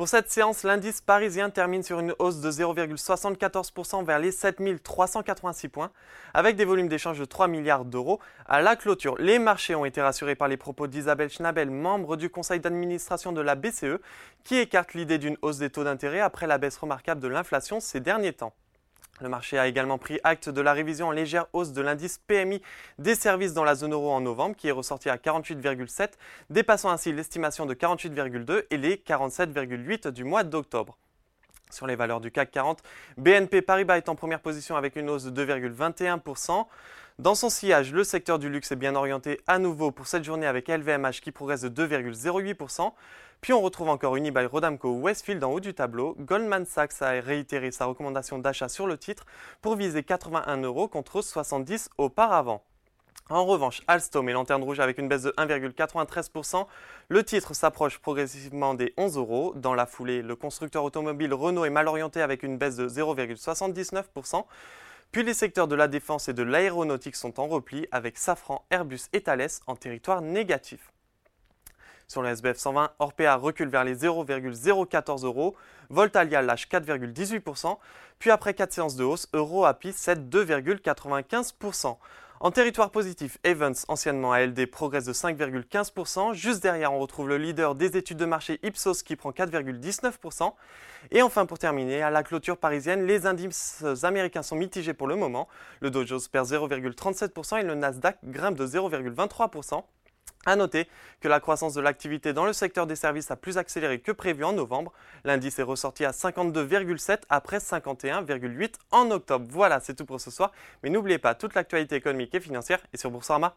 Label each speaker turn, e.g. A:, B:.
A: Pour cette séance, l'indice parisien termine sur une hausse de 0,74% vers les 7386 points, avec des volumes d'échange de 3 milliards d'euros. À la clôture, les marchés ont été rassurés par les propos d'Isabelle Schnabel, membre du conseil d'administration de la BCE, qui écarte l'idée d'une hausse des taux d'intérêt après la baisse remarquable de l'inflation ces derniers temps. Le marché a également pris acte de la révision en légère hausse de l'indice PMI des services dans la zone euro en novembre, qui est ressorti à 48,7, dépassant ainsi l'estimation de 48,2 et les 47,8 du mois d'octobre. Sur les valeurs du CAC 40, BNP Paribas est en première position avec une hausse de 2,21%. Dans son sillage, le secteur du luxe est bien orienté à nouveau pour cette journée avec LVMH qui progresse de 2,08%. Puis on retrouve encore Unibail Rodamco Westfield en haut du tableau. Goldman Sachs a réitéré sa recommandation d'achat sur le titre pour viser 81 euros contre 70 auparavant. En revanche, Alstom est lanterne rouge avec une baisse de 1,93%. Le titre s'approche progressivement des 11 euros. Dans la foulée, le constructeur automobile Renault est mal orienté avec une baisse de 0,79%. Puis les secteurs de la défense et de l'aéronautique sont en repli avec Safran, Airbus et Thales en territoire négatif. Sur le SBF 120, Orpea recule vers les 0,014 euros, Voltalia lâche 4,18%, puis après 4 séances de hausse, EuroAPI cède 2,95%. En territoire positif, Evans, anciennement ALD, progresse de 5,15%. Juste derrière, on retrouve le leader des études de marché Ipsos qui prend 4,19%. Et enfin, pour terminer, à la clôture parisienne, les indices américains sont mitigés pour le moment. Le Dow Jones perd 0,37% et le Nasdaq grimpe de 0,23%. A noter que la croissance de l'activité dans le secteur des services a plus accéléré que prévu en novembre. L'indice est ressorti à 52,7 après 51,8 en octobre. Voilà, c'est tout pour ce soir. Mais n'oubliez pas, toute l'actualité économique et financière est sur Boursorama.